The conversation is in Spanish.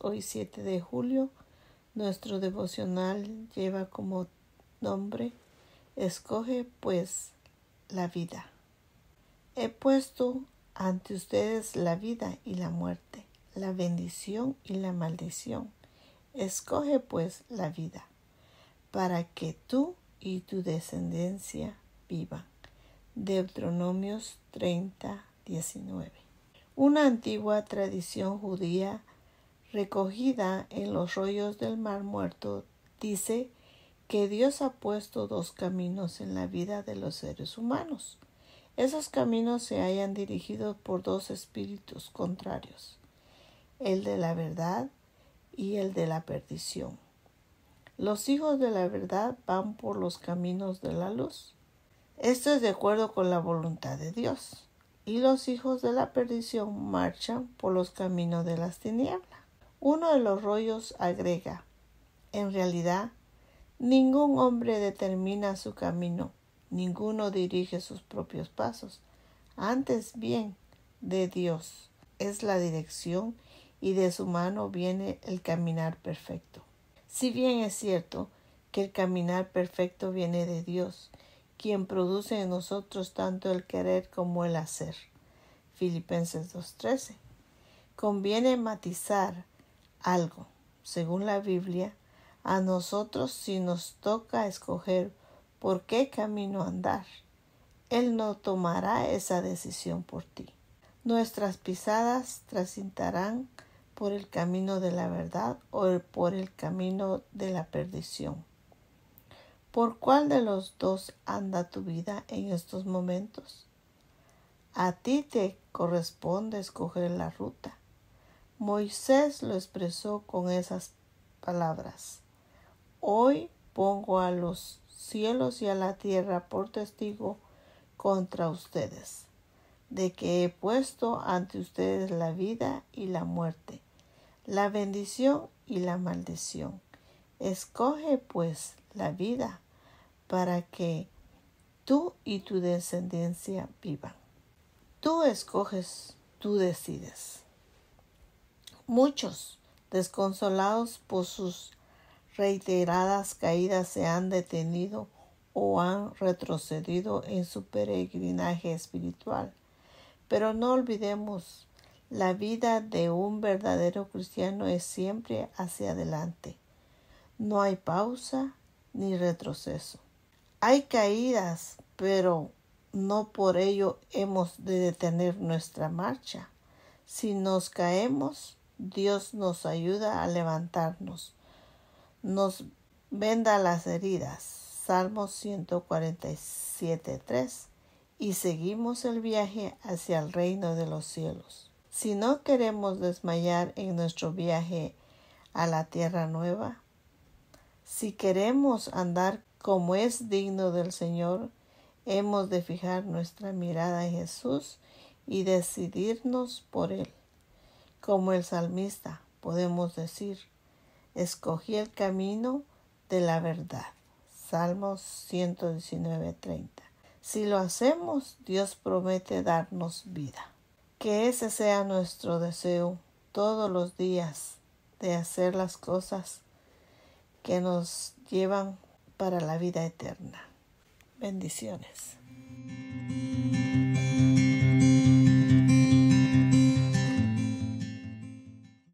hoy 7 de julio, nuestro devocional lleva como nombre Escoge pues la vida. He puesto ante ustedes la vida y la muerte, la bendición y la maldición. Escoge pues la vida, para que tú y tu descendencia vivan. Deuteronomios 30, 19. Una antigua tradición judía recogida en los rollos del Mar Muerto dice que Dios ha puesto dos caminos en la vida de los seres humanos. Esos caminos se hayan dirigido por dos espíritus contrarios, el de la verdad y el de la perdición. Los hijos de la verdad van por los caminos de la luz. Esto es de acuerdo con la voluntad de Dios y los hijos de la perdición marchan por los caminos de las tinieblas. Uno de los rollos agrega, en realidad, ningún hombre determina su camino, ninguno dirige sus propios pasos. Antes bien, de Dios es la dirección y de su mano viene el caminar perfecto. Si bien es cierto que el caminar perfecto viene de Dios, quien produce en nosotros tanto el querer como el hacer. Filipenses 2.13. Conviene matizar algo. Según la Biblia, a nosotros si nos toca escoger por qué camino andar, Él no tomará esa decisión por ti. Nuestras pisadas transitarán por el camino de la verdad o por el camino de la perdición. ¿Por cuál de los dos anda tu vida en estos momentos? A ti te corresponde escoger la ruta. Moisés lo expresó con esas palabras. Hoy pongo a los cielos y a la tierra por testigo contra ustedes, de que he puesto ante ustedes la vida y la muerte, la bendición y la maldición. Escoge pues la vida para que tú y tu descendencia vivan. Tú escoges, tú decides. Muchos, desconsolados por sus reiteradas caídas, se han detenido o han retrocedido en su peregrinaje espiritual. Pero no olvidemos, la vida de un verdadero cristiano es siempre hacia adelante. No hay pausa ni retroceso. Hay caídas, pero no por ello hemos de detener nuestra marcha. Si nos caemos, Dios nos ayuda a levantarnos. Nos venda las heridas. Salmos 147.3 y seguimos el viaje hacia el reino de los cielos. Si no queremos desmayar en nuestro viaje a la tierra nueva, si queremos andar como es digno del Señor, hemos de fijar nuestra mirada en Jesús y decidirnos por Él. Como el salmista, podemos decir, escogí el camino de la verdad. Salmos 119.30. Si lo hacemos, Dios promete darnos vida. Que ese sea nuestro deseo todos los días de hacer las cosas que nos llevan para la vida eterna. Bendiciones.